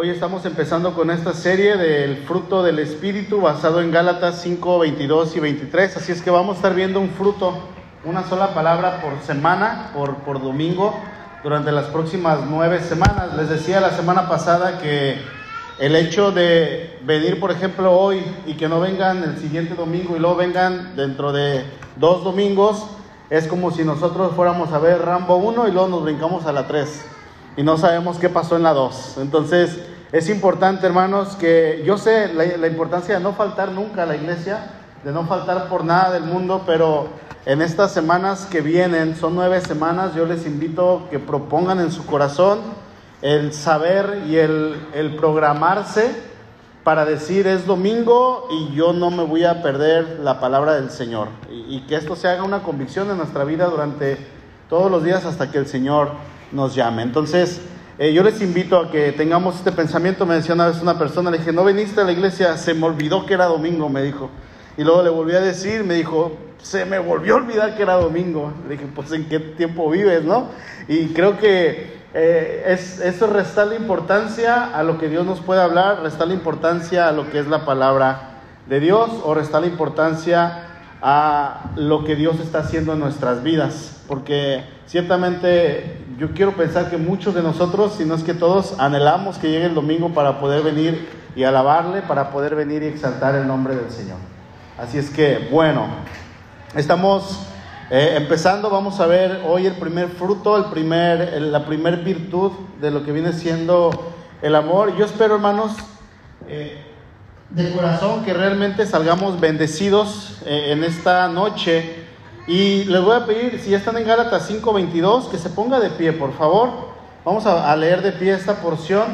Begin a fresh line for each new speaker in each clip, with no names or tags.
Hoy estamos empezando con esta serie del fruto del Espíritu basado en Gálatas 5, 22 y 23. Así es que vamos a estar viendo un fruto, una sola palabra por semana, por, por domingo, durante las próximas nueve semanas. Les decía la semana pasada que el hecho de venir, por ejemplo, hoy y que no vengan el siguiente domingo y luego vengan dentro de dos domingos, es como si nosotros fuéramos a ver Rambo 1 y luego nos brincamos a la 3 y no sabemos qué pasó en la 2. Entonces, es importante, hermanos, que yo sé la, importancia de no faltar nunca a la iglesia, de no faltar por nada del mundo, pero en estas semanas que vienen, son nueve semanas, yo les invito que propongan en su corazón el saber y el, el programarse para decir es domingo y yo no me voy a perder la palabra del Señor. Y, y, que esto se haga una convicción en nuestra vida durante todos los días hasta que el Señor nos llame. Entonces, eh, yo les invito a que tengamos este pensamiento. Me decía una vez una persona, le dije, no viniste a la iglesia, se me olvidó que era domingo, me dijo. Y luego le volví a decir, me dijo, se me volvió a olvidar que era domingo. Le dije, pues en qué tiempo vives, ¿no? Y creo que eh, es, eso resta la importancia a lo que Dios nos puede hablar, resta la importancia a lo que es la palabra de Dios o resta la importancia a lo que Dios está haciendo en nuestras vidas. Porque ciertamente yo quiero pensar que muchos de nosotros, si no es que todos, anhelamos que llegue el domingo para poder venir y alabarle, para poder venir y exaltar el nombre del Señor. Así es que, bueno, estamos eh, empezando, vamos a ver hoy el primer fruto, el primer, la primer virtud de lo que viene siendo el amor. Yo espero, hermanos, eh, de corazón que realmente salgamos bendecidos eh, en esta noche. Y les voy a pedir, si ya están en Gálatas 5:22, que se ponga de pie, por favor. Vamos a, leer de pie esta porción.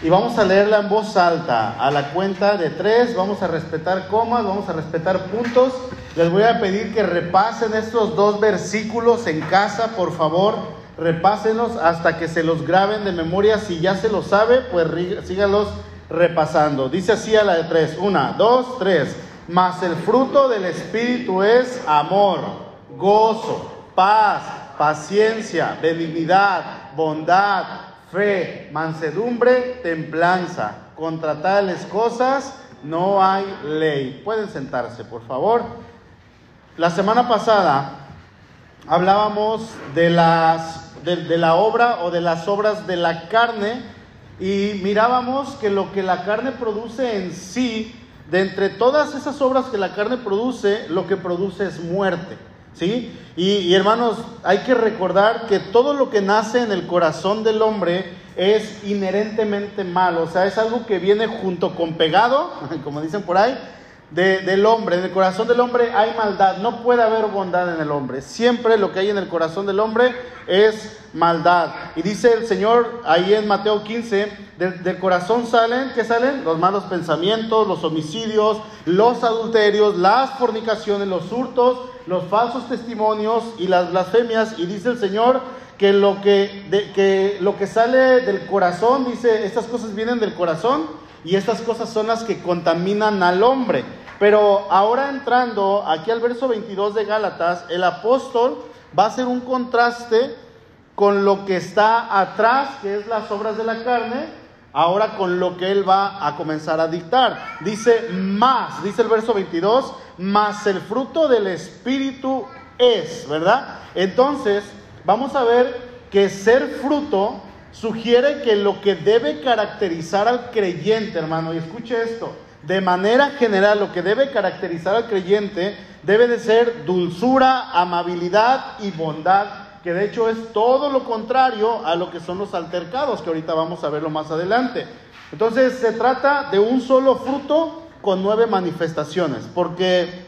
Y vamos a leerla en voz alta, a la cuenta de tres, vamos a respetar comas, vamos a respetar puntos. Les voy a pedir que repasen estos dos versículos en casa, por favor, repásenlos hasta que se los graben de memoria. Si ya se los sabe, pues síganlos repasando. Dice así a la de tres, una, dos, tres. Mas el fruto del Espíritu es amor, gozo, paz, paciencia, benignidad, bondad fe, mansedumbre, templanza. Contra tales cosas no hay ley. Pueden sentarse, por favor. La semana pasada hablábamos de, las, de, de, la obra o de las obras de la carne y mirábamos que lo que la carne produce en sí, de entre todas esas obras que la carne produce, lo que produce es muerte. ¿Sí? Y, hermanos, hay que recordar que todo lo que nace en el corazón del hombre es inherentemente malo, o sea, es algo que viene junto con pegado, como dicen por ahí, de, del hombre. En el corazón del hombre hay maldad, no puede haber bondad en el hombre. Siempre lo que hay en el corazón del hombre es maldad. Y dice el Señor ahí en Mateo 15, del, corazón salen, ¿qué salen? Los malos pensamientos, los homicidios, los adulterios, las fornicaciones, los hurtos, los falsos testimonios y las blasfemias. Y dice el Señor que lo que, de, que lo que sale del corazón, dice, estas cosas vienen del corazón y estas cosas son las que contaminan al hombre. Pero ahora entrando aquí al verso 22 de Gálatas, el apóstol va a hacer un contraste con lo que está atrás, que es las obras de la carne, ahora con lo que él va a comenzar a dictar. Dice más, dice el verso 22, más el fruto del Espíritu es, ¿verdad? Entonces, vamos a ver que ser fruto sugiere que lo que debe caracterizar al creyente, hermano, y escuche esto, de manera general lo que debe caracterizar al creyente debe de ser dulzura, amabilidad y bondad, que de hecho es todo lo contrario a lo que son los altercados, que ahorita vamos a verlo más adelante. Entonces se trata de un solo fruto con nueve manifestaciones, porque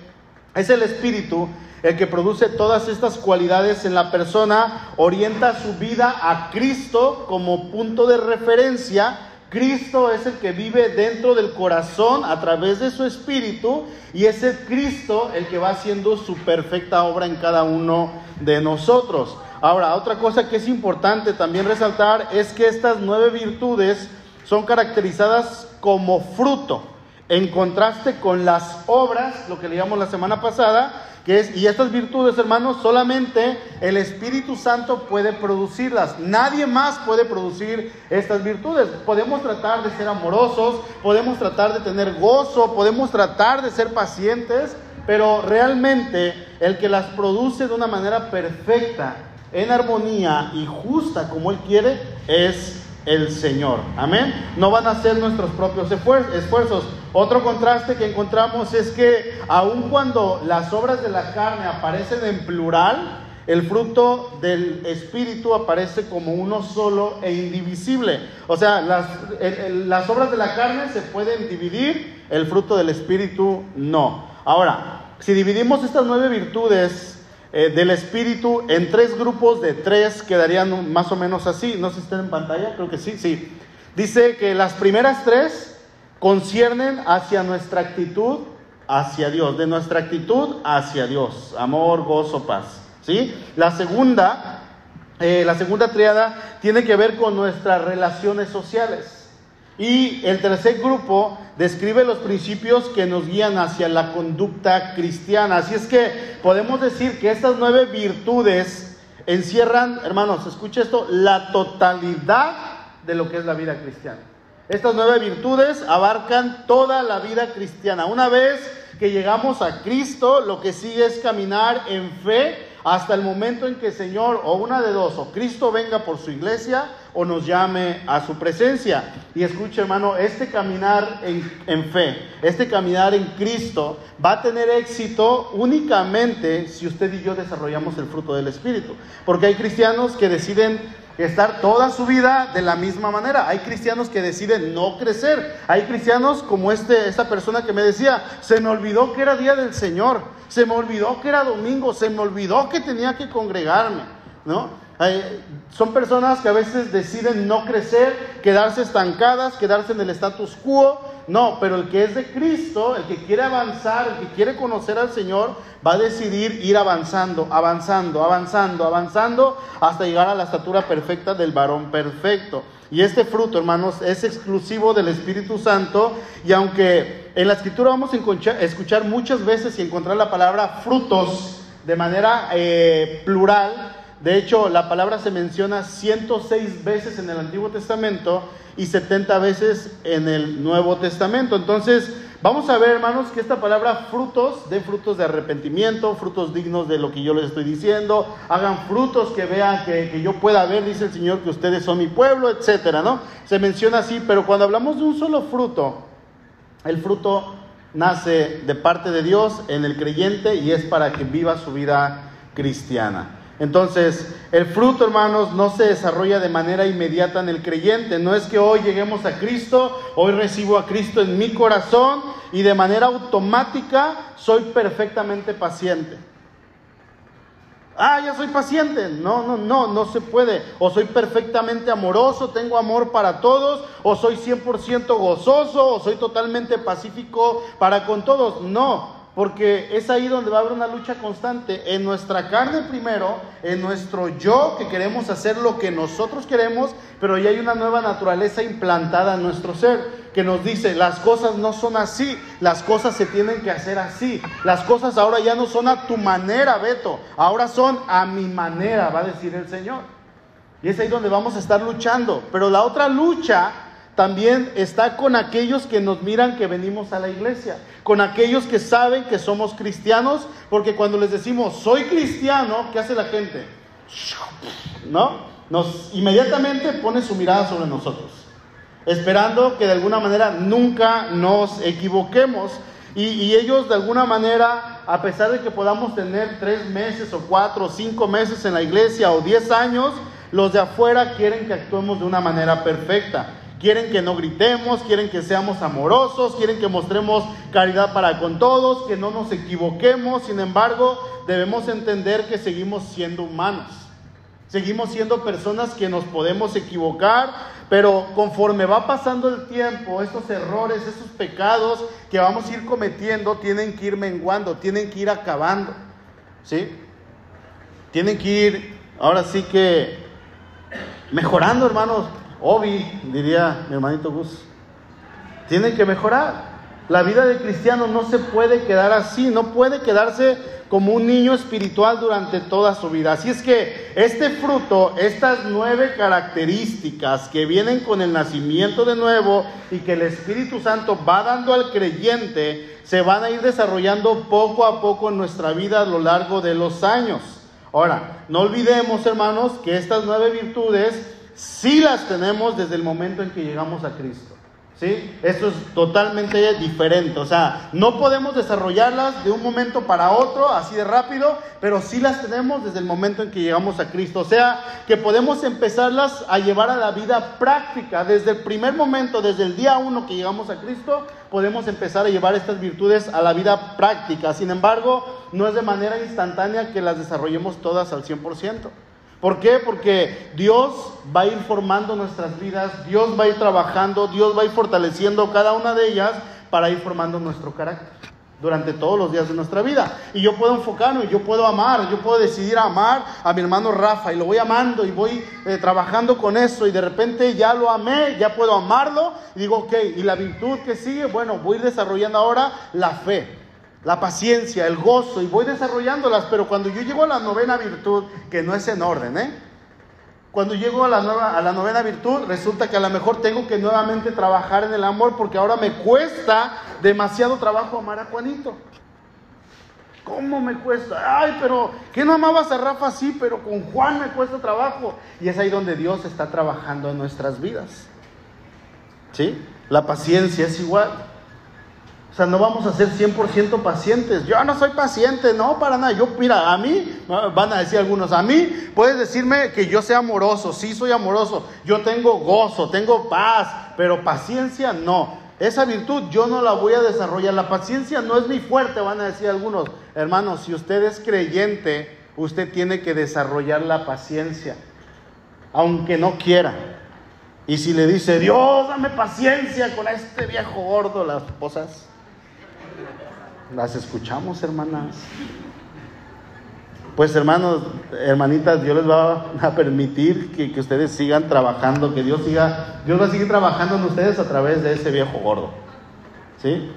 es el Espíritu el que produce todas estas cualidades en la persona, orienta su vida a Cristo como punto de referencia. Cristo es el que vive dentro del corazón a través de su espíritu y es el Cristo el que va haciendo su perfecta obra en cada uno de nosotros. Ahora, otra cosa que es importante también resaltar es que estas nueve virtudes son caracterizadas como fruto. En contraste con las obras, lo que leíamos la semana pasada, que es, y estas virtudes, hermanos, solamente el Espíritu Santo puede producirlas. Nadie más puede producir estas virtudes. Podemos tratar de ser amorosos, podemos tratar de tener gozo, podemos tratar de ser pacientes, pero realmente el que las produce de una manera perfecta, en armonía y justa como Él quiere, es el Señor. Amén. No van a ser nuestros propios esfuerzos. Otro contraste que encontramos es que aun cuando las obras de la carne aparecen en plural, el fruto del Espíritu aparece como uno solo e indivisible. O sea, las, las obras de la carne se pueden dividir, el fruto del Espíritu no. Ahora, si dividimos estas nueve virtudes eh, del Espíritu en tres grupos de tres, quedarían más o menos así. No sé si están en pantalla, creo que sí, sí. Dice que las primeras tres conciernen hacia nuestra actitud hacia Dios, de nuestra actitud hacia Dios, amor, gozo, paz. ¿sí? La segunda, eh, la segunda triada tiene que ver con nuestras relaciones sociales. Y el tercer grupo describe los principios que nos guían hacia la conducta cristiana. Así es que podemos decir que estas nueve virtudes encierran, hermanos, escuche esto, la totalidad de lo que es la vida cristiana. Estas nueve virtudes abarcan toda la vida cristiana. Una vez que llegamos a Cristo, lo que sigue es caminar en fe hasta el momento en que el Señor, o una de dos, o Cristo venga por su iglesia, o nos llame a su presencia. Y escuche, hermano, este caminar en, en, fe, este caminar en Cristo, va a tener éxito únicamente si usted y yo desarrollamos el fruto del Espíritu. Porque hay cristianos que deciden estar toda su vida de la misma manera. Hay cristianos que deciden no crecer. Hay cristianos como este, esta persona que me decía, se me olvidó que era día del Señor, se me olvidó que era domingo, se me olvidó que tenía que congregarme, ¿no? Son personas que a veces deciden no crecer, quedarse estancadas, quedarse en el status quo. No, pero el que es de Cristo, el que quiere avanzar, el que quiere conocer al Señor, va a decidir ir avanzando, avanzando, avanzando, avanzando, hasta llegar a la estatura perfecta del varón perfecto. Y este fruto, hermanos, es exclusivo del Espíritu Santo. Y aunque en la Escritura vamos a escuchar muchas veces y encontrar la palabra frutos de manera eh, plural, de hecho, la palabra se menciona 106 veces en el Antiguo Testamento y 70 veces en el Nuevo Testamento. Entonces, vamos a ver, hermanos, que esta palabra frutos, de frutos de arrepentimiento, frutos dignos de lo que yo les estoy diciendo, hagan frutos que vean que, que yo pueda ver, dice el Señor, que ustedes son mi pueblo, etcétera, ¿no? Se menciona así, pero cuando hablamos de un solo fruto, el fruto nace de parte de Dios en el creyente y es para que viva su vida cristiana. Entonces, el fruto, hermanos, no se desarrolla de manera inmediata en el creyente. No es que hoy lleguemos a Cristo, hoy recibo a Cristo en mi corazón y de manera automática soy perfectamente paciente. Ah, ya soy paciente. No, no, no, no se puede. O soy perfectamente amoroso, tengo amor para todos, o soy 100% gozoso, o soy totalmente pacífico para con todos. No, porque es ahí donde va a haber una lucha constante. En nuestra carne primero, en nuestro yo que queremos hacer lo que nosotros queremos, pero ya hay una nueva naturaleza implantada en nuestro ser que nos dice, las cosas no son así, las cosas se tienen que hacer así, las cosas ahora ya no son a tu manera, Beto, ahora son a mi manera, va a decir el Señor. Y es ahí donde vamos a estar luchando, pero la otra lucha también está con aquellos que nos miran que venimos a la iglesia, con aquellos que saben que somos cristianos, porque cuando les decimos soy cristiano, ¿qué hace la gente? ¿No? Nos inmediatamente pone su mirada sobre nosotros, esperando que de alguna manera nunca nos equivoquemos. Y, y, ellos de alguna manera, a pesar de que podamos tener tres meses o cuatro o cinco meses en la iglesia o diez años, los de afuera quieren que actuemos de una manera perfecta. Quieren que no gritemos, quieren que seamos amorosos, quieren que mostremos caridad para con todos, que no nos equivoquemos. Sin embargo, debemos entender que seguimos siendo humanos. Seguimos siendo personas que nos podemos equivocar, pero conforme va pasando el tiempo, estos errores, esos pecados que vamos a ir cometiendo, tienen que ir menguando, tienen que ir acabando. ¿Sí? Tienen que ir, ahora sí que, mejorando, hermanos. Obi, diría mi hermanito Gus, tienen que mejorar. La vida de cristiano no se puede quedar así, no puede quedarse como un niño espiritual durante toda su vida. Así es que este fruto, estas nueve características que vienen con el nacimiento de nuevo y que el Espíritu Santo va dando al creyente, se van a ir desarrollando poco a poco en nuestra vida a lo largo de los años. Ahora, no olvidemos, hermanos, que estas nueve virtudes sí las tenemos desde el momento en que llegamos a Cristo. ¿Sí? Esto es totalmente diferente. O sea, no podemos desarrollarlas de un momento para otro, así de rápido, pero sí las tenemos desde el momento en que llegamos a Cristo. O sea, que podemos empezarlas a llevar a la vida práctica. Desde el primer momento, desde el día uno que llegamos a Cristo, podemos empezar a llevar estas virtudes a la vida práctica. Sin embargo, no es de manera instantánea que las desarrollemos todas al 100%. ¿Por qué? Porque Dios va a ir formando nuestras vidas, Dios va a ir trabajando, Dios va a ir fortaleciendo cada una de ellas para ir formando nuestro carácter durante todos los días de nuestra vida. Y yo puedo enfocarme, yo puedo amar, yo puedo decidir amar a mi hermano Rafa y lo voy amando y voy eh, trabajando con eso y de repente ya lo amé, ya puedo amarlo y digo, ok, y la virtud que sigue, bueno, voy desarrollando ahora la fe la paciencia, el gozo, y voy desarrollándolas, pero cuando yo llego a la novena virtud, que no es en orden, ¿eh? Cuando llego a la, nueva, a la novena virtud, resulta que a lo mejor tengo que nuevamente trabajar en el amor, porque ahora me cuesta demasiado trabajo amar a Juanito. ¿Cómo me cuesta? Ay, pero ¿qué no amabas a Rafa así? Pero con Juan me cuesta trabajo. Y es ahí donde Dios está trabajando en nuestras vidas. ¿Sí? La paciencia es igual. O sea, no vamos a ser 100% pacientes. Yo no soy paciente, no, para nada. Yo, mira, a mí, van a decir algunos, a mí puedes decirme que yo sea amoroso, sí soy amoroso, yo tengo gozo, tengo paz, pero paciencia no. Esa virtud yo no la voy a desarrollar. La paciencia no es mi fuerte, van a decir algunos. Hermanos, si usted es creyente, usted tiene que desarrollar la paciencia, aunque no quiera. Y si le dice, Dios, dame paciencia con este viejo gordo, las esposas las escuchamos, hermanas. Pues hermanos, hermanitas, Dios les va a permitir que, ustedes sigan trabajando, que Dios siga, Dios va a seguir trabajando en ustedes a través de ese viejo gordo. ¿Sí?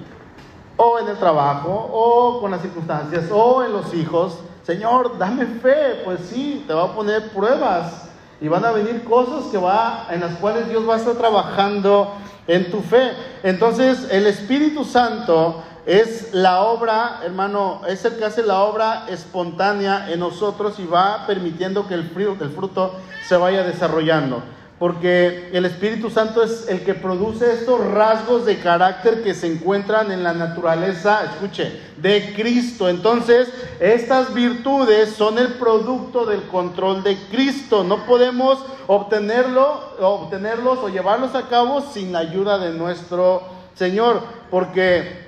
O en el trabajo, o con las circunstancias, o en los hijos. Señor, dame fe, pues sí, te va a poner pruebas y van a venir cosas que va, en las cuales Dios va a estar trabajando en tu fe. Entonces, el Espíritu Santo es la obra, hermano, es el que hace la obra espontánea en nosotros y va permitiendo que el fruto, el fruto se vaya desarrollando. Porque el Espíritu Santo es el que produce estos rasgos de carácter que se encuentran en la naturaleza, escuche, de Cristo. Entonces, estas virtudes son el producto del control de Cristo. No podemos obtenerlo, obtenerlos o llevarlos a cabo sin la ayuda de nuestro Señor, porque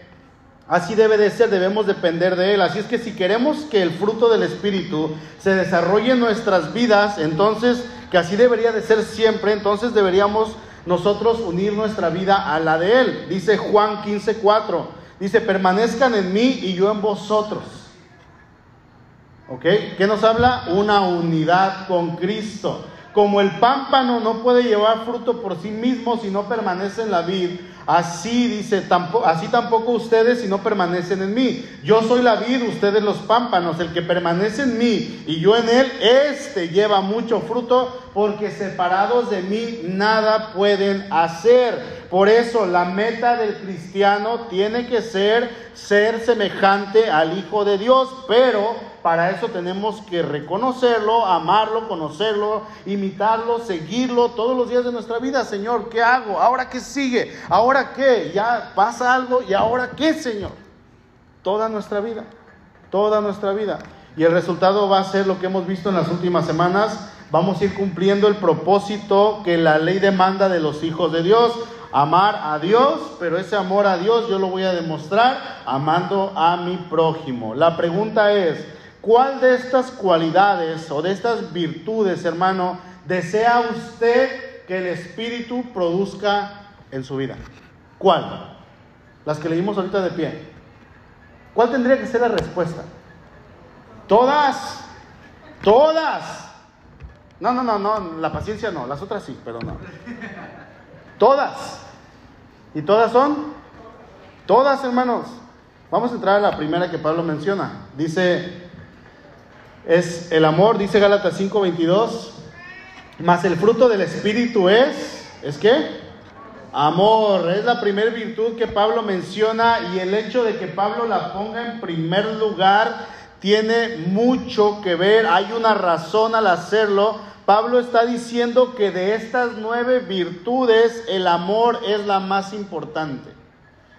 Así debe de ser, debemos depender de Él. Así es que si queremos que el fruto del Espíritu se desarrolle en nuestras vidas, entonces, que así debería de ser siempre, entonces deberíamos nosotros unir nuestra vida a la de Él. Dice Juan 15:4, dice, permanezcan en mí y yo en vosotros. ¿Ok? ¿Qué nos habla? Una unidad con Cristo. Como el pámpano no puede llevar fruto por sí mismo si no permanece en la vid, Así dice, tampoco, así tampoco ustedes si no permanecen en mí. Yo soy la vid, ustedes los pámpanos. El que permanece en mí y yo en él, este lleva mucho fruto, porque separados de mí nada pueden hacer. Por eso la meta del cristiano tiene que ser ser semejante al Hijo de Dios, pero para eso tenemos que reconocerlo, amarlo, conocerlo, imitarlo, seguirlo todos los días de nuestra vida. Señor, ¿qué hago? ¿Ahora qué sigue? ¿Ahora qué? Ya pasa algo y ahora qué, Señor? Toda nuestra vida, toda nuestra vida. Y el resultado va a ser lo que hemos visto en las últimas semanas. Vamos a ir cumpliendo el propósito que la ley demanda de los hijos de Dios amar a Dios, pero ese amor a Dios yo lo voy a demostrar amando a mi prójimo. La pregunta es, ¿Cuál de estas cualidades o de estas virtudes, hermano, desea usted que el Espíritu produzca en su vida? ¿Cuál? Las que leímos ahorita de pie. ¿Cuál tendría que ser la respuesta? Todas. Todas. No, no, no, no, la paciencia no, las otras sí, pero no. Todas. ¿Y todas son? Todas, hermanos. Vamos a entrar a la primera que Pablo menciona. Dice, es el amor, dice Gálatas 5:22, más el fruto del Espíritu es, ¿es qué? Amor, es la primera virtud que Pablo menciona y el hecho de que Pablo la ponga en primer lugar tiene mucho que ver, hay una razón al hacerlo. Pablo está diciendo que de estas nueve virtudes el amor es la más importante.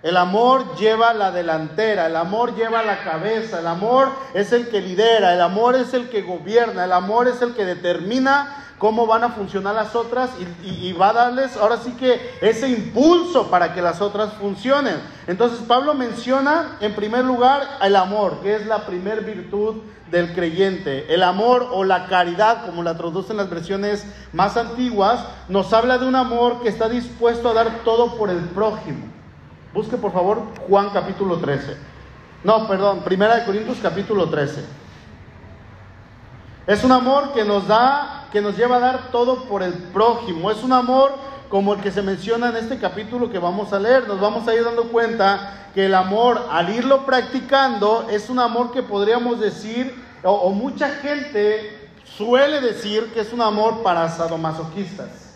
El amor lleva la delantera, el amor lleva la cabeza, el amor es el que lidera, el amor es el que gobierna, el amor es el que determina cómo van a funcionar las otras y, va a darles ahora sí que ese impulso para que las otras funcionen. Entonces Pablo menciona en primer lugar el amor, que es la primer virtud del creyente. El amor o la caridad, como la traducen las versiones más antiguas, nos habla de un amor que está dispuesto a dar todo por el prójimo. Busque por favor Juan capítulo 13. No, perdón, Primera de Corintios capítulo 13. Es un amor que nos da, que nos lleva a dar todo por el prójimo. Es un amor como el que se menciona en este capítulo que vamos a leer. Nos vamos a ir dando cuenta que el amor, al irlo practicando, es un amor que podríamos decir, o, o mucha gente suele decir que es un amor para sadomasoquistas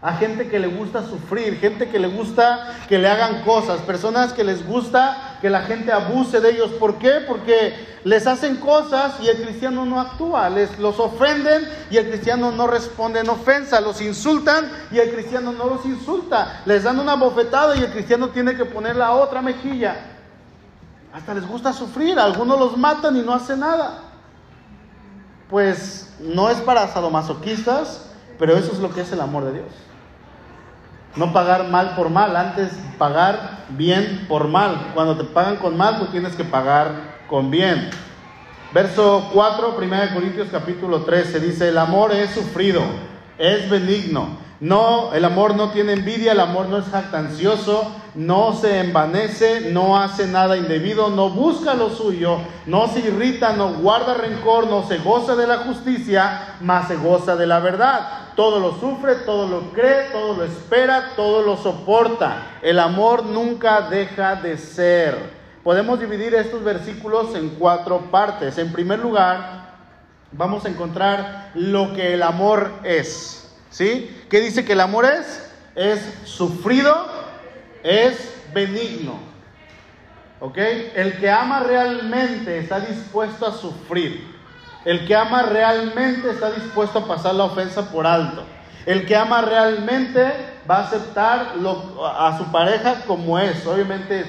a gente que le gusta sufrir, gente que le gusta que le hagan cosas, personas que les gusta que la gente abuse de ellos. ¿Por qué? Porque les hacen cosas y el cristiano no actúa, les los ofenden y el cristiano no responde en ofensa, los insultan y el cristiano no los insulta, les dan una bofetada y el cristiano tiene que poner la otra mejilla. Hasta les gusta sufrir, algunos los matan y no hacen nada. Pues no es para sadomasoquistas, pero eso es lo que es el amor de Dios. No pagar mal por mal, antes pagar bien por mal. Cuando te pagan con mal, tú tienes que pagar con bien. Verso 4, 1 Corintios capítulo 13, dice, el amor es sufrido, es benigno. No, el amor no tiene envidia, el amor no es jactancioso, no se envanece, no hace nada indebido, no busca lo suyo, no se irrita, no guarda rencor, no se goza de la justicia, mas se goza de la verdad todo lo sufre, todo lo cree, todo lo espera, todo lo soporta. El amor nunca deja de ser. Podemos dividir estos versículos en cuatro partes. En primer lugar, vamos a encontrar lo que el amor es. ¿Sí? ¿Qué dice que el amor es? Es sufrido, es benigno. ¿Ok? El que ama realmente está dispuesto a sufrir. El que ama realmente está dispuesto a pasar la ofensa por alto. El que ama realmente va a aceptar a su pareja como es, obviamente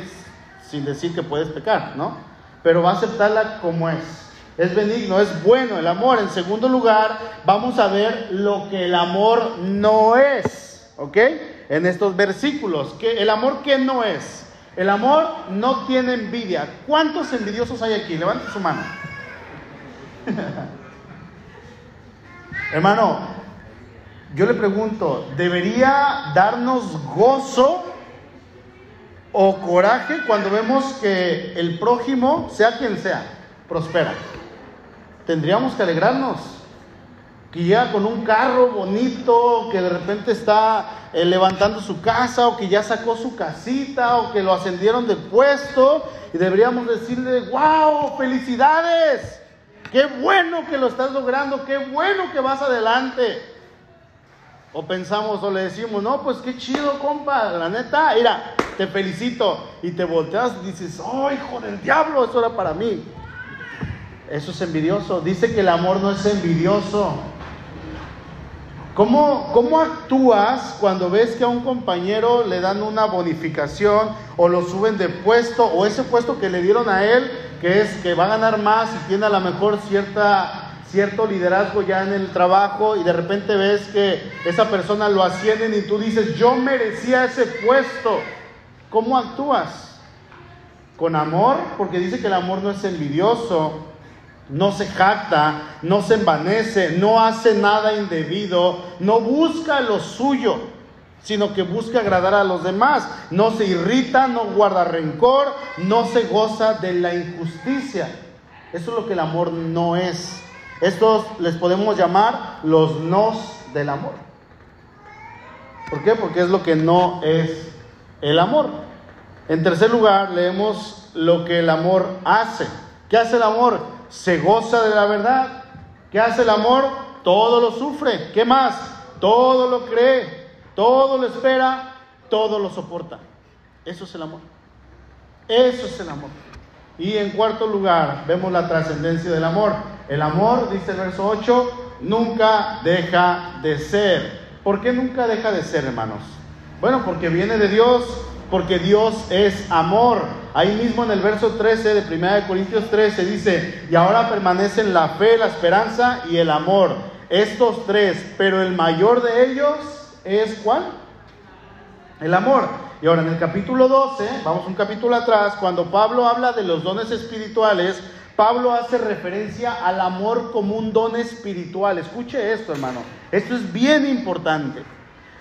sin decir que puedes pecar, ¿no? Pero va a aceptarla como es. Es benigno, es bueno el amor. En segundo lugar, vamos a ver lo que el amor no es, ¿ok? En estos versículos, que el amor que no es. El amor no tiene envidia. ¿Cuántos envidiosos hay aquí? Levante su mano. Hermano, yo le pregunto, ¿debería darnos gozo o coraje cuando vemos que el prójimo, sea quien sea, prospera? Tendríamos que alegrarnos. Que llega con un carro bonito, que de repente está eh, levantando su casa, o que ya sacó su casita, o que lo ascendieron de puesto, y deberíamos decirle, wow, felicidades. Qué bueno que lo estás logrando, qué bueno que vas adelante. O pensamos o le decimos, no, pues qué chido, compa, la neta, mira, te felicito. Y te volteas y dices, oh, hijo del diablo, eso era para mí. Eso es envidioso. Dice que el amor no es envidioso. ¿Cómo, ¿Cómo actúas cuando ves que a un compañero le dan una bonificación o lo suben de puesto o ese puesto que le dieron a él, que es que va a ganar más y tiene a lo mejor cierta, cierto liderazgo ya en el trabajo y de repente ves que esa persona lo ascienden y tú dices, yo merecía ese puesto? ¿Cómo actúas? ¿Con amor? Porque dice que el amor no es envidioso no se jacta, no se envanece, no hace nada indebido, no busca lo suyo, sino que busca agradar a los demás, no se irrita, no guarda rencor, no se goza de la injusticia. Eso es lo que el amor no es. Estos les podemos llamar los nos del amor. ¿Por qué? Porque es lo que no es el amor. En tercer lugar, leemos lo que el amor hace. ¿Qué hace el amor? Se goza de la verdad. ¿Qué hace el amor? Todo lo sufre. ¿Qué más? Todo lo cree, todo lo espera, todo lo soporta. Eso es el amor. Eso es el amor. Y en cuarto lugar, vemos la trascendencia del amor. El amor, dice el verso 8, nunca deja de ser. ¿Por qué nunca deja de ser, hermanos? Bueno, porque viene de Dios, porque Dios es amor. Ahí mismo en el verso 13 de 1 Corintios 13 dice, y ahora permanecen la fe, la esperanza y el amor. Estos tres, pero el mayor de ellos es ¿cuál? El amor. Y ahora en el capítulo 12, vamos un capítulo atrás, cuando Pablo habla de los dones espirituales, Pablo hace referencia al amor como un don espiritual. Escuche esto, hermano. Esto es bien importante.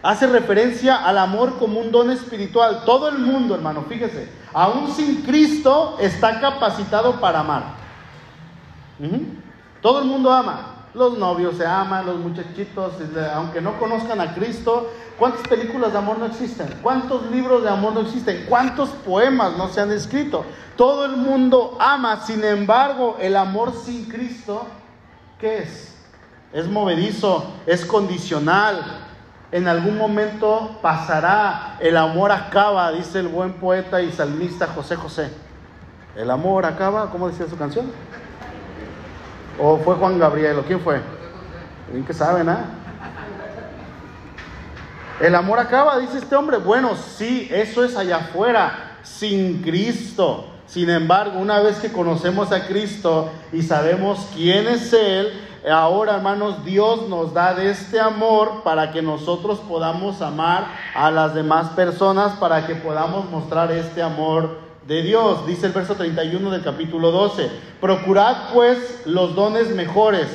Hace referencia al amor como un don espiritual. Todo el mundo, hermano, fíjese, aún sin Cristo está capacitado para amar. Todo el mundo ama. Los novios se aman, los muchachitos, aunque no conozcan a Cristo, ¿cuántas películas de amor no existen? ¿Cuántos libros de amor no existen? ¿Cuántos poemas no se han escrito? Todo el mundo ama, sin embargo, el amor sin Cristo, ¿qué es? Es movedizo, es condicional. En algún momento pasará, el amor acaba, dice el buen poeta y salmista José José. El amor acaba, ¿cómo decía su canción? ¿O fue Juan Gabriel? ¿O quién fue? Bien que saben, ¿ah? El amor acaba, dice este hombre. Bueno, sí, eso es allá afuera, sin Cristo. Sin embargo, una vez que conocemos a Cristo y sabemos quién es Él, ahora hermanos, Dios nos da de este amor para que nosotros podamos amar a las demás personas, para que podamos mostrar este amor de Dios. Dice el verso 31 del capítulo 12, procurad pues los dones mejores,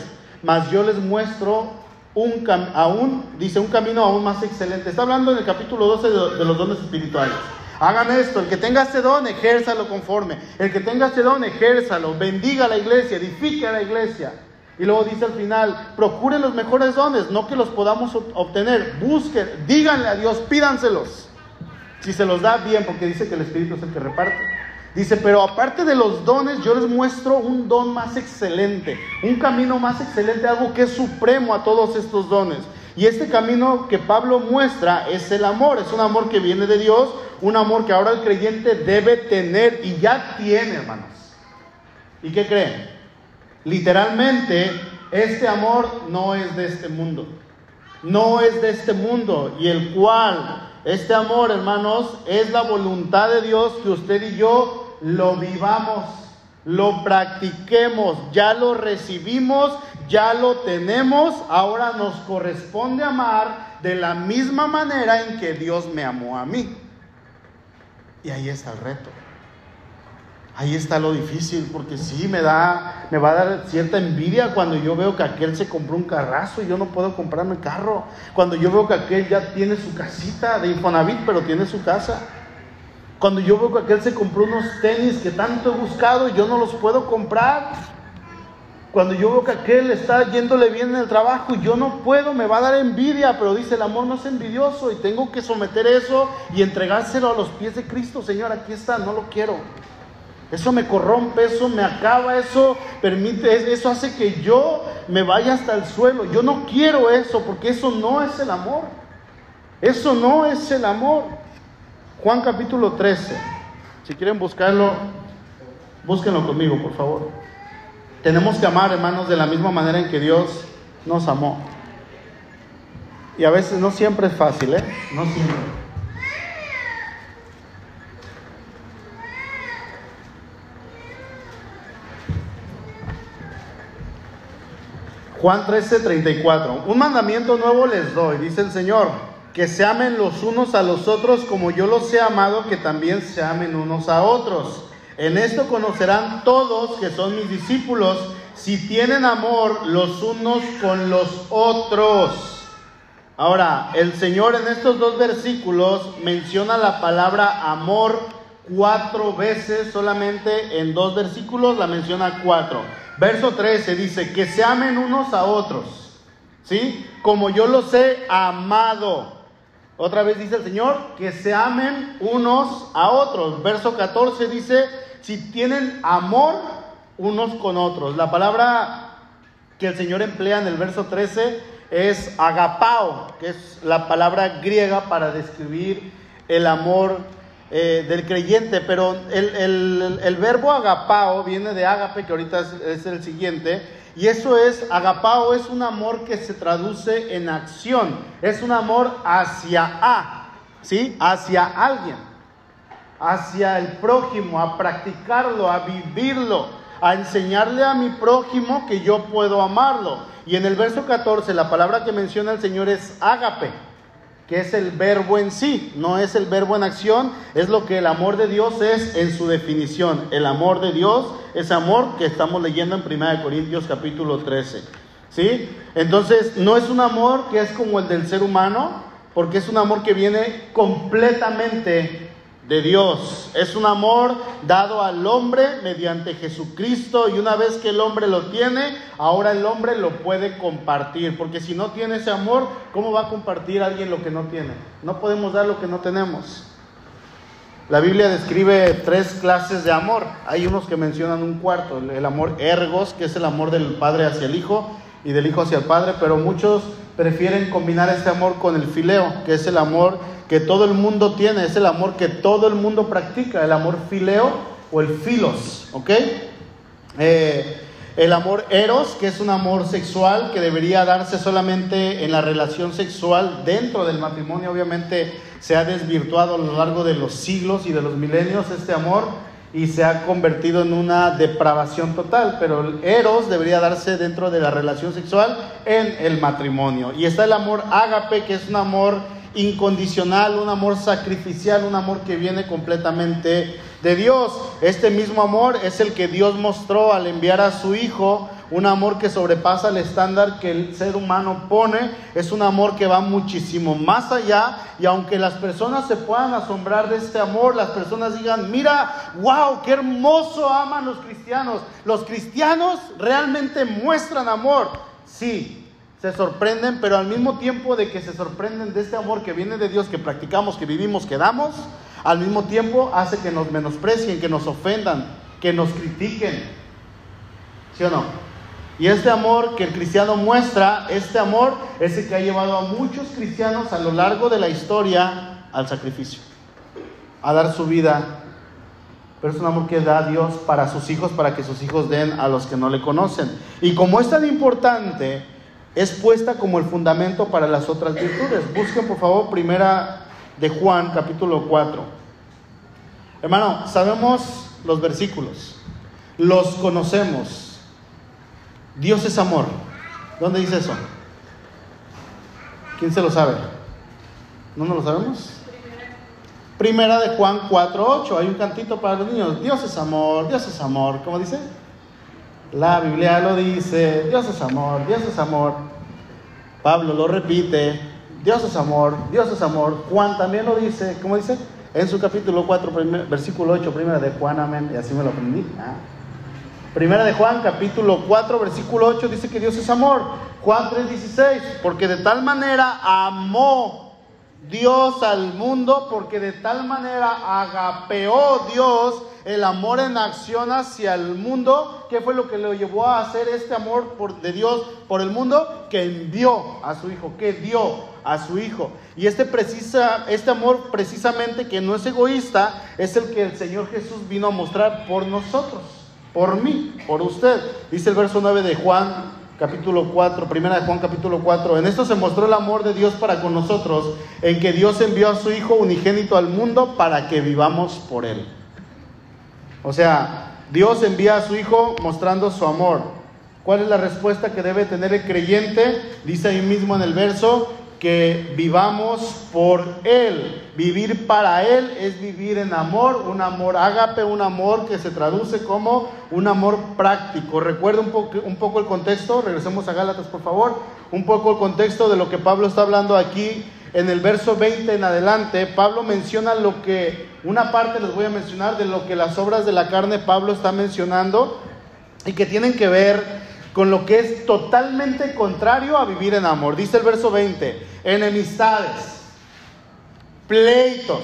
mas yo les muestro un aún, dice, un camino aún más excelente. Está hablando en el capítulo 12 de, de los dones espirituales. Hagan esto, el que tenga este don, ejérzalo conforme. El que tenga este don, ejérzalo. Bendiga a la iglesia, edifique a la iglesia. Y luego dice al final, procuren los mejores dones, no que los podamos obtener. Busquen, díganle a Dios, pídanselos. Si se los da bien, porque dice que el Espíritu es el que reparte. Dice, pero aparte de los dones, yo les muestro un don más excelente, un camino más excelente, algo que es supremo a todos estos dones. Y este camino que Pablo muestra es el amor, es un amor que viene de Dios, un amor que ahora el creyente debe tener y ya tiene, hermanos. ¿Y qué creen? Literalmente, este amor no es de este mundo. No es de este mundo. Y el cual, este amor, hermanos, es la voluntad de Dios que usted y yo lo vivamos, lo practiquemos, ya lo recibimos, ya lo tenemos. Ahora nos corresponde amar de la misma manera en que Dios me amó a mí. Y ahí está el reto. Ahí está lo difícil, porque sí me da, me va a dar cierta envidia cuando yo veo que aquel se compró un carrazo y yo no puedo comprarme carro. Cuando yo veo que aquel ya tiene su casita de Infonavit, pero tiene su casa. Cuando yo veo que aquel se compró unos tenis que tanto he buscado y yo no los puedo comprar. Cuando yo veo que aquel está yéndole bien en el trabajo y yo no puedo, me va a dar envidia, pero dice, el amor no es envidioso y tengo que someter eso y entregárselo a los pies de Cristo. Señor, aquí está, no lo quiero. Eso me corrompe, eso me acaba, eso permite, eso hace que yo me vaya hasta el suelo. Yo no quiero eso porque eso no es el amor. Eso no es el amor. Juan capítulo 13. Si quieren buscarlo, búsquenlo conmigo, por favor. Tenemos que amar, hermanos, de la misma manera en que Dios nos amó. Y a veces no siempre es fácil, ¿eh? No siempre. Juan 13, 34. Un mandamiento nuevo les doy, dice el Señor, que se amen los unos a los otros como yo los he amado, que también se amen unos a otros. En esto conocerán todos que son mis discípulos si tienen amor los unos con los otros. Ahora, el Señor en estos dos versículos menciona la palabra amor cuatro veces, solamente en dos versículos la menciona cuatro. Verso 13 dice, que se amen unos a otros, ¿sí? Como yo los he amado. Otra vez dice el Señor, que se amen unos a otros. Verso 14 dice, si tienen amor unos con otros. La palabra que el Señor emplea en el verso 13 es agapao, que es la palabra griega para describir el amor eh, del creyente, pero el, verbo agapao viene de agape, que ahorita es, el siguiente, y eso es, agapao es un amor que se traduce en acción, es un amor hacia A, ¿sí? Hacia alguien, hacia el prójimo, a practicarlo, a vivirlo, a enseñarle a mi prójimo que yo puedo amarlo. Y en el verso 14, la palabra que menciona el Señor es agape que es el verbo en sí, no es el verbo en acción, es lo que el amor de Dios es en su definición. El amor de Dios es amor que estamos leyendo en 1 Corintios capítulo 13. ¿Sí? Entonces, no es un amor que es como el del ser humano, porque es un amor que viene completamente de Dios. Es un amor dado al hombre mediante Jesucristo y una vez que el hombre lo tiene, ahora el hombre lo puede compartir. Porque si no tiene ese amor, ¿cómo va a compartir alguien lo que no tiene? No podemos dar lo que no tenemos. La Biblia describe tres clases de amor. Hay unos que mencionan un cuarto, el amor ergos, que es el amor del padre hacia el hijo y del hijo hacia el padre, pero muchos prefieren combinar este amor con el fileo, que es el amor que todo el mundo tiene, es el amor que todo el mundo practica, el amor fileo o el filos, ¿ok? Eh, el amor eros, que es un amor sexual que debería darse solamente en la relación sexual dentro del matrimonio, obviamente se ha desvirtuado a lo largo de los siglos y de los milenios este amor y se ha convertido en una depravación total, pero el eros debería darse dentro de la relación sexual en el matrimonio. Y está el amor ágape, que es un amor incondicional, un amor sacrificial, un amor que viene completamente de Dios. Este mismo amor es el que Dios mostró al enviar a su Hijo, un amor que sobrepasa el estándar que el ser humano pone, es un amor que va muchísimo más allá y aunque las personas se puedan asombrar de este amor, las personas digan, mira, wow, qué hermoso aman los cristianos, los cristianos realmente muestran amor, sí, se sorprenden, pero al mismo tiempo de que se sorprenden de este amor que viene de Dios, que practicamos, que vivimos, que damos, al mismo tiempo hace que nos menosprecien, que nos ofendan, que nos critiquen. ¿Sí o no? Y este amor que el cristiano muestra, este amor es el que ha llevado a muchos cristianos a lo largo de la historia al sacrificio, a dar su vida. Pero es un amor que da Dios para sus hijos, para que sus hijos den a los que no le conocen. Y como es tan importante, es puesta como el fundamento para las otras virtudes. Busquen por favor primera de Juan capítulo 4. Hermano, sabemos los versículos, los conocemos. Dios es amor. ¿Dónde dice eso? ¿Quién se lo sabe? ¿No nos lo sabemos? Primera de Juan 4.8. Hay un cantito para los niños. Dios es amor, Dios es amor. ¿Cómo dice? La Biblia lo dice, Dios es amor, Dios es amor. Pablo lo repite, Dios es amor, Dios es amor. Juan también lo dice, ¿cómo dice? En su capítulo 4, versículo 8, primera de Juan, amén, y así me lo aprendí. ¿ah? Primera de Juan, capítulo 4, versículo 8, dice que Dios es amor. Juan 3, 16, porque de tal manera amó Dios al mundo porque de tal manera agapeó Dios el amor en acción hacia el mundo. ¿Qué fue lo que le llevó a hacer este amor de Dios por el mundo? Que envió a su Hijo, que dio a su Hijo. Y este, precisa, este amor precisamente que no es egoísta es el que el Señor Jesús vino a mostrar por nosotros, por mí, por usted. Dice el verso 9 de Juan capítulo 4, primera de Juan capítulo 4. En esto se mostró el amor de Dios para con nosotros, en que Dios envió a su Hijo unigénito al mundo para que vivamos por Él. O sea, Dios envía a su Hijo mostrando su amor. ¿Cuál es la respuesta que debe tener el creyente? Dice ahí mismo en el verso, que vivamos por Él. Vivir para Él es vivir en amor, un amor ágape, un amor que se traduce como un amor práctico. Recuerda un un poco el contexto, regresemos a Gálatas por favor, un poco el contexto de lo que Pablo está hablando aquí. En el verso 20 en adelante, Pablo menciona lo que, una parte les voy a mencionar de lo que las obras de la carne Pablo está mencionando y que tienen que ver con lo que es totalmente contrario a vivir en amor. Dice el verso 20, enemistades, pleitos,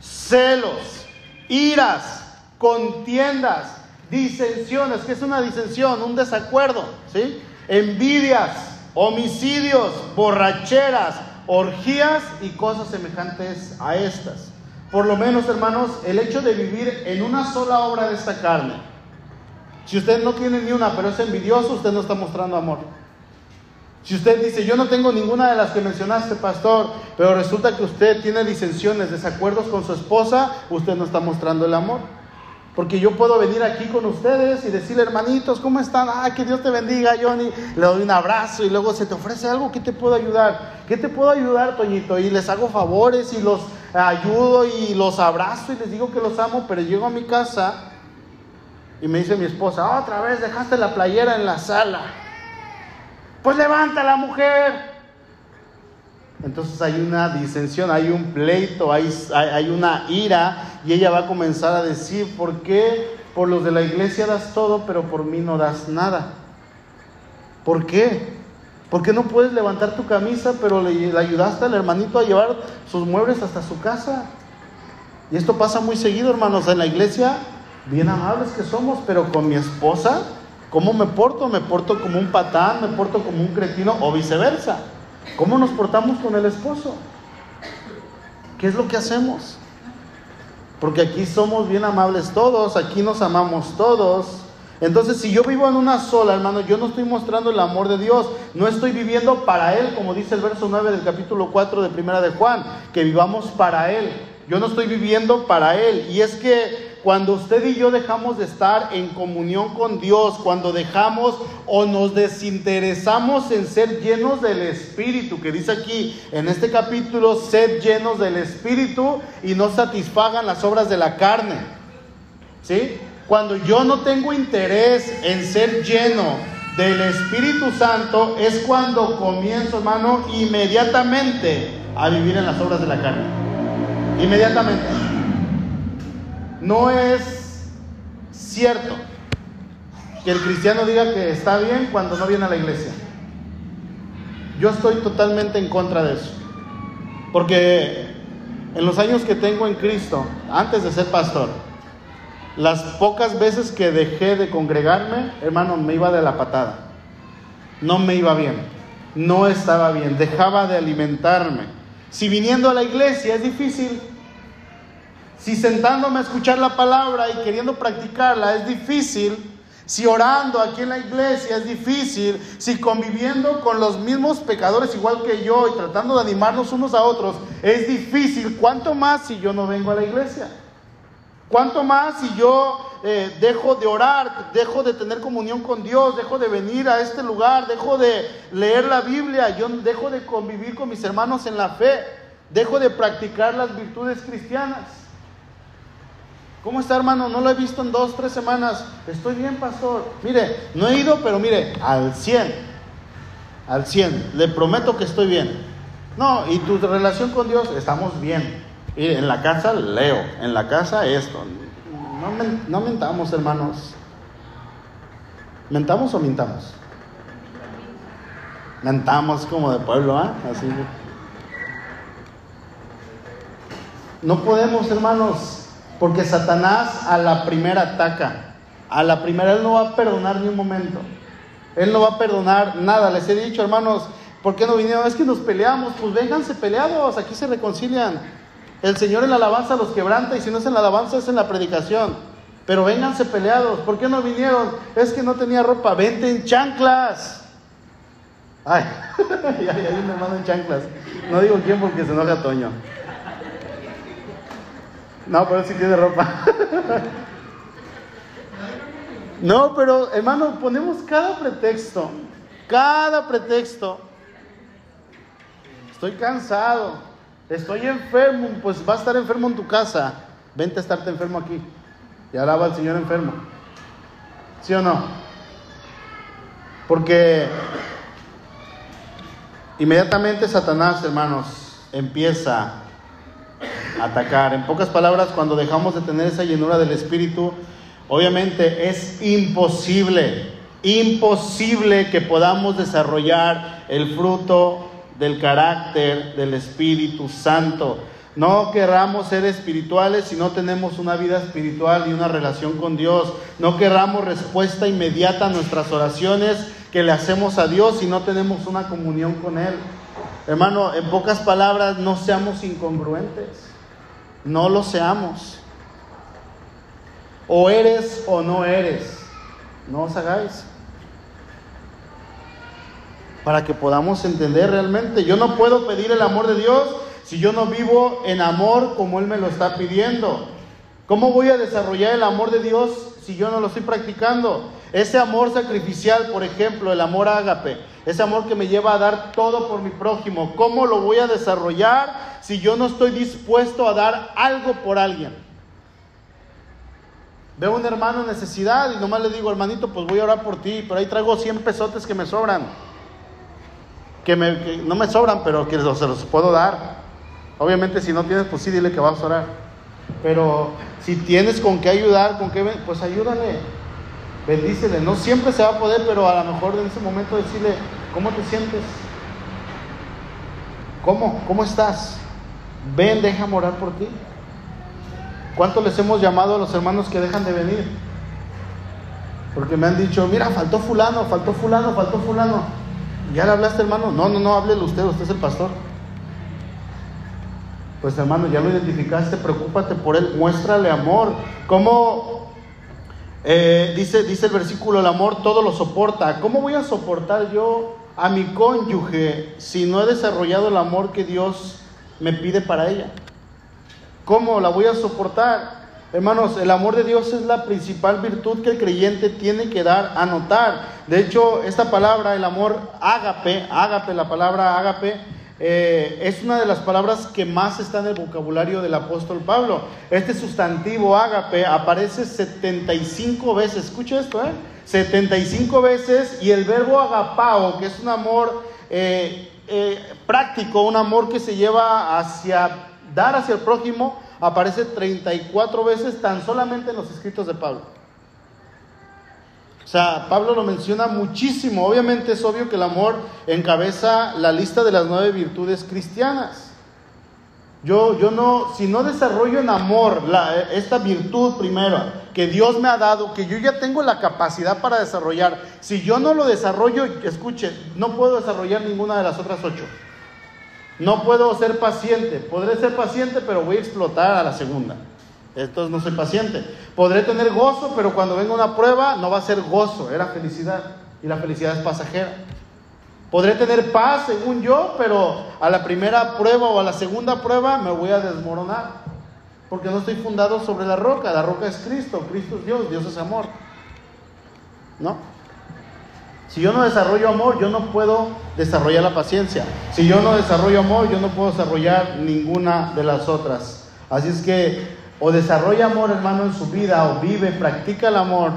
celos, iras, contiendas, disensiones, que es una disensión, un desacuerdo, ¿sí? Envidias, homicidios, borracheras, orgías y cosas semejantes a estas. Por lo menos, hermanos, el hecho de vivir en una sola obra de esta carne. Si usted no tiene ni una, pero es envidioso, usted no está mostrando amor. Si usted dice, yo no tengo ninguna de las que mencionaste, pastor, pero resulta que usted tiene disensiones, desacuerdos con su esposa, usted no está mostrando el amor. Porque yo puedo venir aquí con ustedes y decirle, hermanitos, ¿cómo están? Ah, que Dios te bendiga, Johnny. Le doy un abrazo y luego se te ofrece algo, ¿qué te puedo ayudar? ¿Qué te puedo ayudar, Toñito? Y les hago favores y los ayudo y los abrazo y les digo que los amo, pero llego a mi casa y me dice mi esposa, otra vez dejaste la playera en la sala. Pues levanta la mujer. Entonces hay una disensión, hay un pleito, hay, hay, una ira y ella va a comenzar a decir, ¿por qué por los de la iglesia das todo, pero por mí no das nada? ¿Por qué? ¿Por qué no puedes levantar tu camisa, pero le, le ayudaste al hermanito a llevar sus muebles hasta su casa? Y esto pasa muy seguido, hermanos, en la iglesia, bien amables que somos, pero con mi esposa ¿Cómo me porto? ¿Me porto como un patán? ¿Me porto como un cretino? O viceversa. ¿Cómo nos portamos con el esposo? ¿Qué es lo que hacemos? Porque aquí somos bien amables todos, aquí nos amamos todos. Entonces, si yo vivo en una sola, hermano, yo no estoy mostrando el amor de Dios, no estoy viviendo para Él, como dice el verso 9 del capítulo 4 de Primera de Juan, que vivamos para Él. Yo no estoy viviendo para Él. Y es que cuando usted y yo dejamos de estar en comunión con Dios, cuando dejamos o nos desinteresamos en ser llenos del Espíritu, que dice aquí en este capítulo, sed llenos del Espíritu y no satisfagan las obras de la carne. ¿Sí? Cuando yo no tengo interés en ser lleno del Espíritu Santo, es cuando comienzo, hermano, inmediatamente a vivir en las obras de la carne. Inmediatamente. No es cierto que el cristiano diga que está bien cuando no viene a la iglesia. Yo estoy totalmente en contra de eso. Porque en los años que tengo en Cristo, antes de ser pastor, las pocas veces que dejé de congregarme, hermano, me iba de la patada. No me iba bien. No estaba bien. Dejaba de alimentarme. Si viniendo a la iglesia es difícil, si sentándome a escuchar la palabra y queriendo practicarla es difícil, si orando aquí en la iglesia es difícil, si conviviendo con los mismos pecadores igual que yo y tratando de animarnos unos a otros es difícil, ¿cuánto más si yo no vengo a la iglesia? ¿Cuánto más si yo eh, dejo de orar, dejo de tener comunión con Dios, dejo de venir a este lugar, dejo de leer la Biblia, yo dejo de convivir con mis hermanos en la fe, dejo de practicar las virtudes cristianas? ¿Cómo está, hermano? No lo he visto en dos, tres semanas. Estoy bien, pastor. Mire, no he ido, pero mire, al 100. Al 100. Le prometo que estoy bien. No, y tu relación con Dios, estamos bien. Y en la casa leo, en la casa esto. No, no mentamos, hermanos. ¿Mentamos o mintamos? Mentamos como de pueblo, ¿ah? Así. No podemos, hermanos, porque Satanás a la primera ataca. A la primera Él no va a perdonar ni un momento. Él no va a perdonar nada. Les he dicho, hermanos, ¿por qué no vinieron? Es que nos peleamos. Pues vénganse peleados, aquí se reconcilian. El Señor en la alabanza los quebranta y si no es en la alabanza es en la predicación. Pero vénganse peleados. ¿Por qué no vinieron? Es que no tenía ropa. Vente en chanclas. Ay, hay un hermano en chanclas. No digo quién porque se enoja Toño. No, pero sí tiene ropa. No, pero hermano, ponemos cada pretexto, cada pretexto. Estoy cansado, estoy enfermo, pues va a estar enfermo en tu casa. Vente a estarte enfermo aquí. Y alaba al Señor enfermo. ¿Sí o no? Porque inmediatamente Satanás, hermanos, empieza atacar. En pocas palabras, cuando dejamos de tener esa llenura del Espíritu, obviamente es imposible, imposible que podamos desarrollar el fruto del carácter del Espíritu Santo. No querramos ser espirituales si no tenemos una vida espiritual y una relación con Dios. No querramos respuesta inmediata a nuestras oraciones que le hacemos a Dios si no tenemos una comunión con Él. Hermano, en pocas palabras, no seamos incongruentes. No lo seamos. O eres o no eres. No os hagáis. Para que podamos entender realmente. Yo no puedo pedir el amor de Dios si yo no vivo en amor como Él me lo está pidiendo? ¿Cómo voy a desarrollar el amor de Dios si yo no lo estoy practicando? Ese amor sacrificial, por ejemplo, el amor ágape, ese amor que me lleva a dar todo por mi prójimo, ¿cómo lo voy a desarrollar si yo no estoy dispuesto a dar algo por alguien? Veo a un hermano en necesidad y nomás le digo, hermanito, pues voy a orar por ti, pero ahí traigo 100 pesotes que me sobran. Que, no me sobran, pero que se los puedo dar. Obviamente si no tienes, pues sí, dile que vas a orar. Pero si tienes con qué ayudar, con qué, pues ayúdale. Bendícele. No siempre se va a poder, pero a lo mejor en ese momento decirle, ¿cómo te sientes? ¿Cómo? ¿Cómo estás? Ven, déjame orar por ti. ¿Cuánto les hemos llamado a los hermanos que dejan de venir? Porque me han dicho, mira, faltó fulano, faltó fulano, faltó fulano. ¿Ya le hablaste, hermano? No, no, no, háblele usted, usted es el pastor. Pues hermano, ya lo identificaste, preocúpate por él, muéstrale amor. ¿Cómo eh, dice, dice el versículo, el amor todo lo soporta? ¿Cómo voy a soportar yo a mi cónyuge si no he desarrollado el amor que Dios me pide para ella? ¿Cómo la voy a soportar? Hermanos, el amor de Dios es la principal virtud que el creyente tiene que dar a notar. De hecho, esta palabra, el amor ágape, ágape, la palabra ágape, eh, es una de las palabras que más está en el vocabulario del apóstol Pablo. Este sustantivo ágape aparece 75 veces, escucha esto, ¿eh? 75 veces y el verbo agapao, que es un amor eh, eh, práctico, un amor que se lleva hacia dar hacia el prójimo, aparece 34 veces tan solamente en los escritos de Pablo. O sea, Pablo lo menciona muchísimo. Obviamente es obvio que el amor encabeza la lista de las nueve virtudes cristianas. Yo, yo no, si no desarrollo en amor esta virtud primero que Dios me ha dado, que yo ya tengo la capacidad para desarrollar, si yo no lo desarrollo, escuche, no puedo desarrollar ninguna de las otras ocho. No puedo ser paciente, podré ser paciente, pero voy a explotar a la segunda. Entonces no soy paciente. Podré tener gozo, pero cuando venga una prueba no va a ser gozo, era felicidad. Y la felicidad es pasajera. Podré tener paz, según yo, pero a la primera prueba o a la segunda prueba me voy a desmoronar. Porque no estoy fundado sobre la roca. La roca es Cristo. Cristo es Dios. Dios es amor. ¿No? Si yo no desarrollo amor, yo no puedo desarrollar la paciencia. Si yo no desarrollo amor, yo no puedo desarrollar ninguna de las otras. Así es que o desarrolla amor, hermano, en su vida, o vive, practica el amor,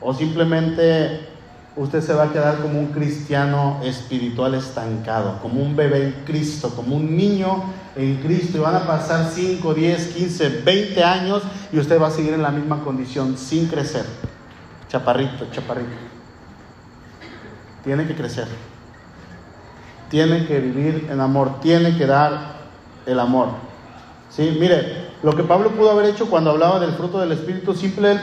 o simplemente usted se va a quedar como un cristiano espiritual estancado, como un bebé en Cristo, como un niño en Cristo, y van a pasar 5, 10, 15, 20 años y usted va a seguir en la misma condición sin crecer. Chaparrito, chaparrito. Tiene que crecer. Tiene que vivir en amor, tiene que dar el amor. Sí, mire, lo que Pablo pudo haber hecho cuando hablaba del fruto del Espíritu, simple,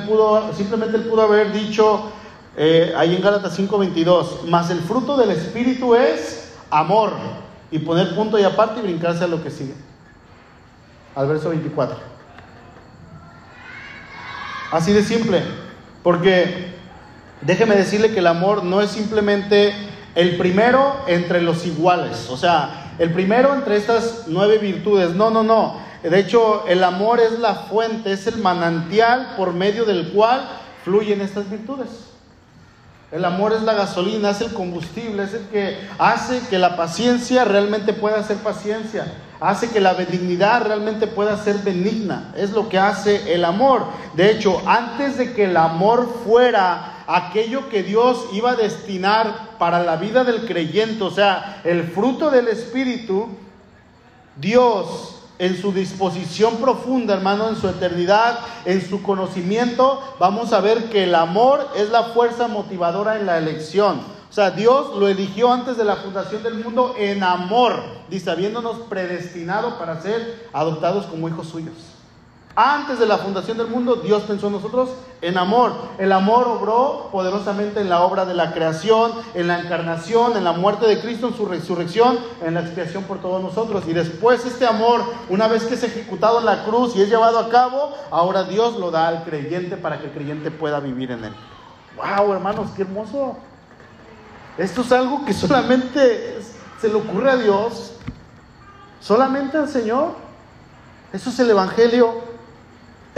simplemente él pudo haber dicho eh, ahí en Gálatas 5:22, más el fruto del Espíritu es amor, y poner punto y aparte y brincarse a lo que sigue. Al verso 24. Así de simple, porque déjeme decirle que el amor no es simplemente el primero entre los iguales, o sea, el primero entre estas nueve virtudes, no, no, no. De hecho, el amor es la fuente, es el manantial por medio del cual fluyen estas virtudes. El amor es la gasolina, es el combustible, es el que hace que la paciencia realmente pueda ser paciencia, hace que la benignidad realmente pueda ser benigna. Es lo que hace el amor. De hecho, antes de que el amor fuera aquello que Dios iba a destinar para la vida del creyente, o sea, el fruto del Espíritu, Dios en su disposición profunda, hermano, en su eternidad, en su conocimiento, vamos a ver que el amor es la fuerza motivadora en la elección. O sea, Dios lo eligió antes de la fundación del mundo en amor, dice, habiéndonos predestinado para ser adoptados como hijos suyos. Antes de la fundación del mundo, Dios pensó en nosotros en amor. El amor obró poderosamente en la obra de la creación, en la encarnación, en la muerte de Cristo, en su resurrección, en la expiación por todos nosotros. Y después este amor, una vez que es ejecutado en la cruz y es llevado a cabo, ahora Dios lo da al creyente para que el creyente pueda vivir en él. ¡Wow, hermanos, qué hermoso! Esto es algo que solamente se le ocurre a Dios, solamente al Señor. Eso es el Evangelio.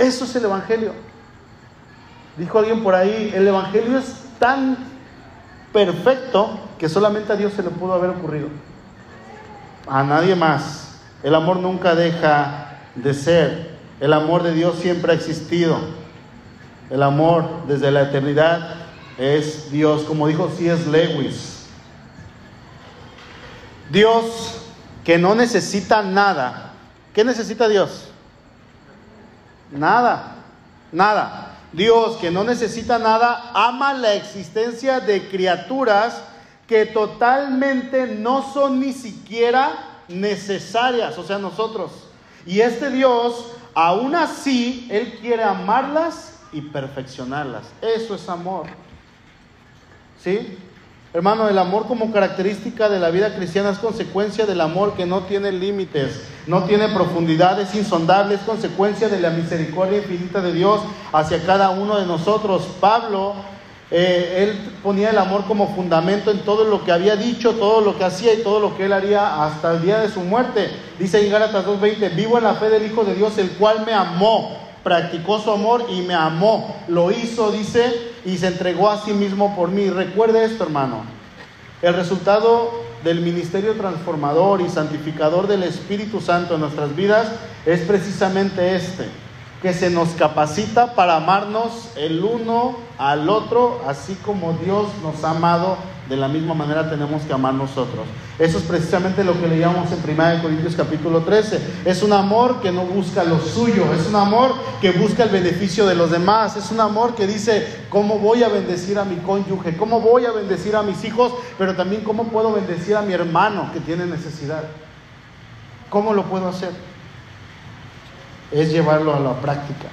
Eso es el Evangelio. Dijo alguien por ahí, el Evangelio es tan perfecto que solamente a Dios se le pudo haber ocurrido. A nadie más. El amor nunca deja de ser. El amor de Dios siempre ha existido. El amor desde la eternidad es Dios, como dijo C.S. Lewis. Dios que no necesita nada. ¿Qué necesita Dios? Nada, nada. Dios que no necesita nada, ama la existencia de criaturas que totalmente no son ni siquiera necesarias, o sea, nosotros. Y este Dios, aún así, Él quiere amarlas y perfeccionarlas. Eso es amor. ¿Sí? Hermano, el amor como característica de la vida cristiana es consecuencia del amor que no tiene límites, no tiene profundidades insondables, es consecuencia de la misericordia infinita de Dios hacia cada uno de nosotros. Pablo, eh, él ponía el amor como fundamento en todo lo que había dicho, todo lo que hacía y todo lo que él haría hasta el día de su muerte. Dice en Gálatas 2.20, vivo en la fe del Hijo de Dios, el cual me amó, practicó su amor y me amó. Lo hizo, dice, y se entregó a sí mismo por mí. Recuerde esto, hermano. El resultado del ministerio transformador y santificador del Espíritu Santo en nuestras vidas es precisamente este que se nos capacita para amarnos el uno al otro, así como Dios nos ha amado, de la misma manera tenemos que amar nosotros. Eso es precisamente lo que leíamos en 1 Corintios capítulo 13. Es un amor que no busca lo suyo, es un amor que busca el beneficio de los demás, es un amor que dice, ¿cómo voy a bendecir a mi cónyuge? ¿Cómo voy a bendecir a mis hijos? Pero también, ¿cómo puedo bendecir a mi hermano que tiene necesidad? ¿Cómo lo puedo hacer? es llevarlo a la práctica.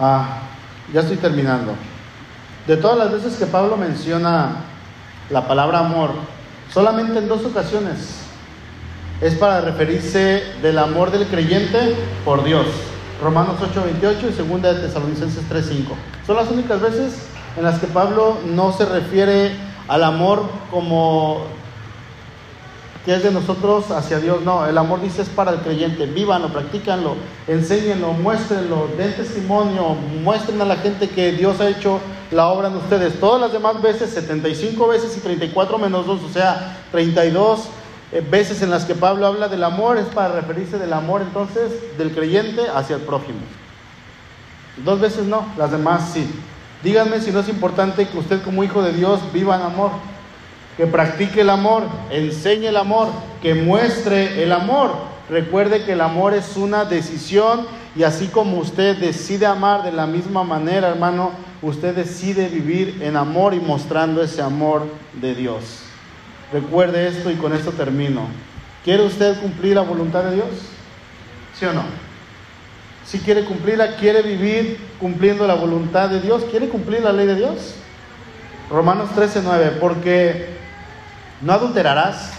Ah, ya estoy terminando. De todas las veces que Pablo menciona la palabra amor, solamente en dos ocasiones es para referirse del amor del creyente por Dios. Romanos 8:28 y segunda de Tesalonicenses 3:5. Son las únicas veces en las que Pablo no se refiere al amor como que es de nosotros hacia Dios. No, el amor dice es para el creyente. Vívanlo, practícanlo, enséñenlo, muéstrenlo, den testimonio, muestren a la gente que Dios ha hecho la obra en ustedes. Todas las demás veces, 75 veces y 34 menos 2, o sea, 32 eh, veces en las que Pablo habla del amor, es para referirse del amor entonces del creyente hacia el prójimo. Dos veces no, las demás sí. Díganme si no es importante que usted como hijo de Dios viva en amor que practique el amor, enseñe el amor, que muestre el amor. Recuerde que el amor es una decisión y así como usted decide amar de la misma manera, hermano, usted decide vivir en amor y mostrando ese amor de Dios. Recuerde esto y con esto termino. ¿Quiere usted cumplir la voluntad de Dios? ¿Sí o no? Si quiere cumplirla, quiere vivir cumpliendo la voluntad de Dios, quiere cumplir la ley de Dios. Romanos 13, 9, porque no adulterarás,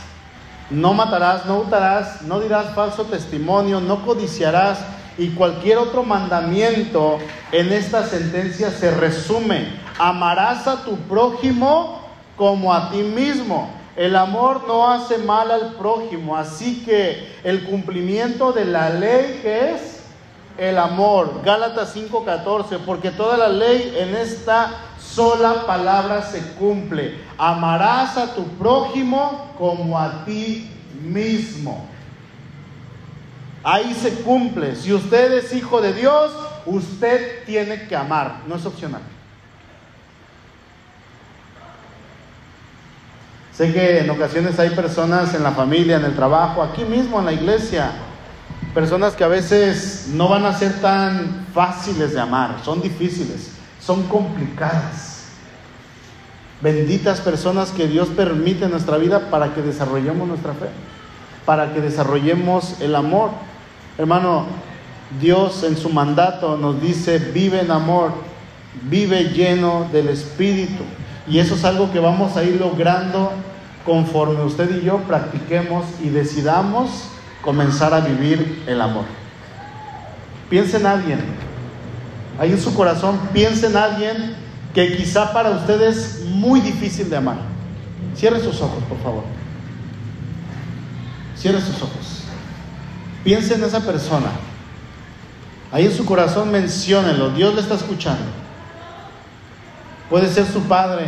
no matarás, no hurtarás, no dirás falso testimonio, no codiciarás y cualquier otro mandamiento en esta sentencia se resume. Amarás a tu prójimo como a ti mismo. El amor no hace mal al prójimo, así que el cumplimiento de la ley que es el amor. Gálatas 5:14, porque toda la ley en esta sola palabra se cumple. Amarás a tu prójimo como a ti mismo. Ahí se cumple. Si usted es hijo de Dios, usted tiene que amar, no es opcional. Sé que en ocasiones hay personas en la familia, en el trabajo, aquí mismo en la iglesia, personas que a veces no van a ser tan fáciles de amar, son difíciles, son complicadas. Benditas personas que Dios permite en nuestra vida para que desarrollemos nuestra fe, para que desarrollemos el amor. Hermano, Dios en su mandato nos dice, vive en amor, vive lleno del Espíritu. Y eso es algo que vamos a ir logrando conforme usted y yo practiquemos y decidamos comenzar a vivir el amor. Piense en alguien, ahí en su corazón, piense en alguien que quizá para usted es muy difícil de amar. Cierre sus ojos, por favor. Cierre sus ojos. Piense en esa persona. Ahí en su corazón menciónelo. Dios le está escuchando. Puede ser su padre.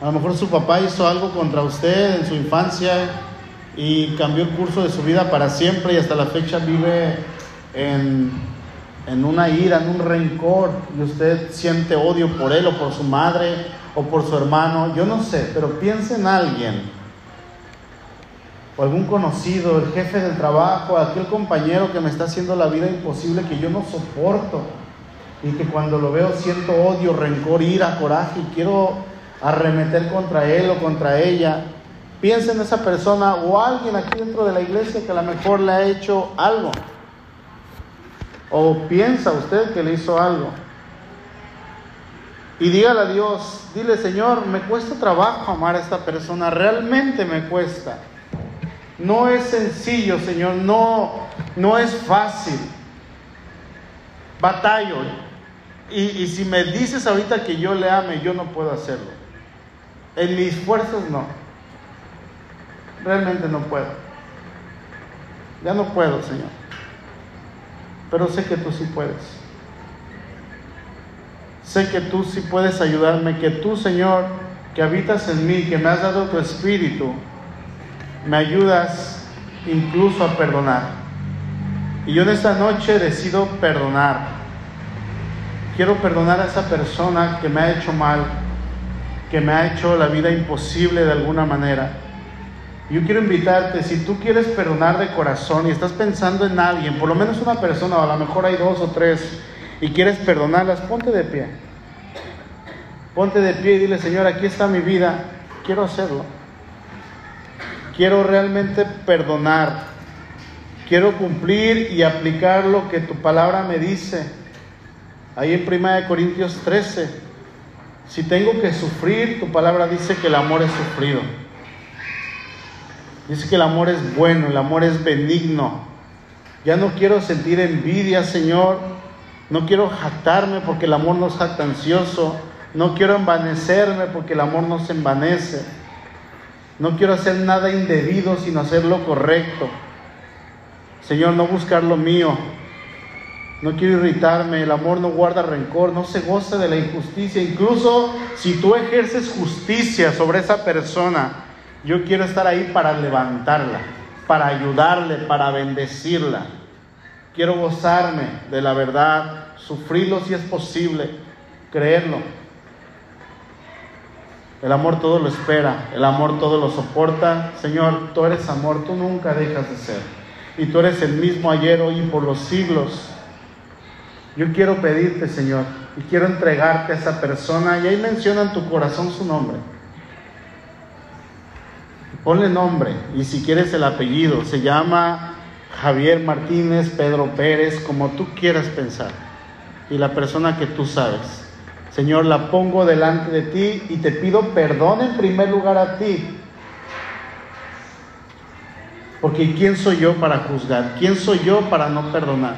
A lo mejor su papá hizo algo contra usted en su infancia y cambió el curso de su vida para siempre y hasta la fecha vive en en una ira, en un rencor, y usted siente odio por él o por su madre o por su hermano, yo no sé, pero piense en alguien, o algún conocido, el jefe del trabajo, aquel compañero que me está haciendo la vida imposible, que yo no soporto, y que cuando lo veo siento odio, rencor, ira, coraje, y quiero arremeter contra él o contra ella. Piense en esa persona o alguien aquí dentro de la iglesia que a lo mejor le ha hecho algo. ¿O piensa usted que le hizo algo? Y dígale a Dios, dile Señor, me cuesta trabajo amar a esta persona, realmente me cuesta. No es sencillo, Señor, no, no es fácil. Batallo. Y, y si me dices ahorita que yo le ame, yo no puedo hacerlo. En mis fuerzas no. Realmente no puedo. Ya no puedo, Señor pero sé que tú sí puedes. Sé que tú sí puedes ayudarme, que tú, Señor, que habitas en mí, que me has dado tu espíritu, me ayudas incluso a perdonar. Y yo en esta noche decido perdonar. Quiero perdonar a esa persona que me ha hecho mal, que me ha hecho la vida imposible de alguna manera yo quiero invitarte, si tú quieres perdonar de corazón y estás pensando en alguien, por lo menos una persona, o a lo mejor hay dos o tres, y quieres perdonarlas, ponte de pie. Ponte de pie y dile, Señor, aquí está mi vida, quiero hacerlo. Quiero realmente perdonar. Quiero cumplir y aplicar lo que tu palabra me dice. Ahí en 1 Corintios 13, si tengo que sufrir, tu palabra dice que el amor es sufrido. Dice que el amor es bueno, el amor es benigno. Ya no quiero sentir envidia, Señor. No quiero jactarme porque el amor no es jactancioso. No quiero envanecerme porque el amor no se envanece. No quiero hacer nada indebido sino hacer lo correcto. Señor, no buscar lo mío. No quiero irritarme. El amor no guarda rencor, no se goza de la injusticia. Incluso si tú ejerces justicia sobre esa persona, yo quiero estar ahí para levantarla, para ayudarle, para bendecirla. Quiero gozarme de la verdad, sufrirlo si es posible, creerlo. El amor todo lo espera, el amor todo lo soporta. Señor, tú eres amor, tú nunca dejas de ser. Y tú eres el mismo ayer, hoy y por los siglos. Yo quiero pedirte, Señor, y quiero entregarte a esa persona. Y ahí menciona en tu corazón su nombre. Ponle nombre y si quieres el apellido, se llama Javier Martínez, Pedro Pérez, como tú quieras pensar. Y la persona que tú sabes. Señor, la pongo delante de ti y te pido perdón en primer lugar a ti. Porque ¿quién soy yo para juzgar? ¿Quién soy yo para no perdonar?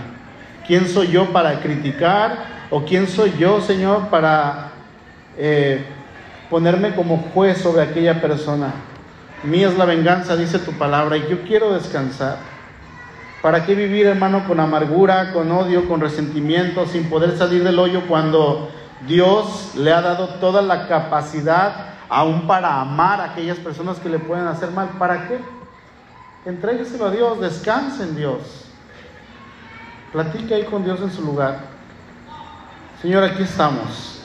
¿Quién soy yo para criticar? ¿O quién soy yo, Señor, para eh, ponerme como juez sobre aquella persona? Mía es la venganza, dice tu palabra, y yo quiero descansar. ¿Para qué vivir, hermano, con amargura, con odio, con resentimiento, sin poder salir del hoyo cuando Dios le ha dado toda la capacidad aún para amar a aquellas personas que le pueden hacer mal? ¿Para qué? Entrégueselo a Dios, descanse en Dios. Platique ahí con Dios en su lugar. Señor, aquí estamos,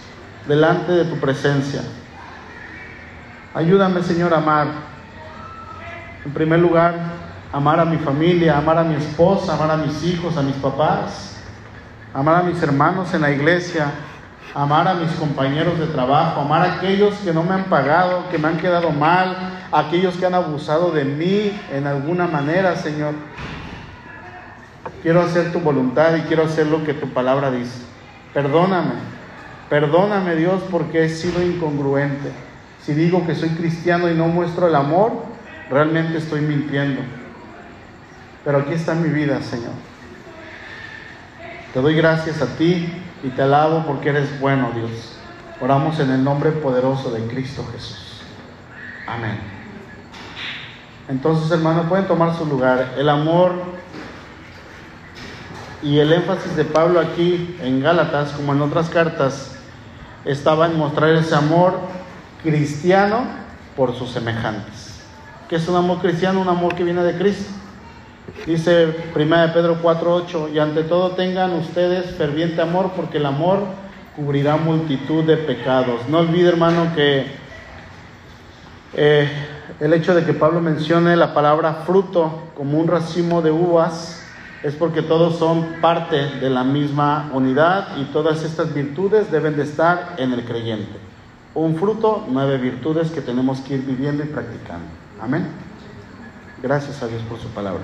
delante de tu presencia. Ayúdame, Señor, a amar en primer lugar, amar a mi familia, amar a mi esposa, amar a mis hijos, a mis papás, amar a mis hermanos en la iglesia, amar a mis compañeros de trabajo, amar a aquellos que no me han pagado, que me han quedado mal, aquellos que han abusado de mí en alguna manera, Señor. Quiero hacer tu voluntad y quiero hacer lo que tu palabra dice. Perdóname, perdóname Dios porque he sido incongruente. Si digo que soy cristiano y no muestro el amor, realmente estoy mintiendo. Pero aquí está mi vida, Señor. Te doy gracias a ti y te alabo porque eres bueno, Dios. Oramos en el nombre poderoso de Cristo Jesús. Amén. Entonces, hermano, pueden tomar su lugar. El amor y el énfasis de Pablo aquí en Gálatas, como en otras cartas, estaba en mostrar ese amor cristiano por sus semejantes. ¿Qué es un amor cristiano? Un amor que viene de Cristo. Dice 1 Pedro 4:8, y ante todo tengan ustedes ferviente amor, porque el amor cubrirá multitud de pecados. No olvide, hermano, que eh, el hecho de que Pablo mencione la palabra fruto como un racimo de uvas es porque todos son parte de la misma unidad y todas estas virtudes deben de estar en el creyente. Un fruto, nueve virtudes que tenemos que ir viviendo y practicando. Amén. Gracias a Dios por su palabra.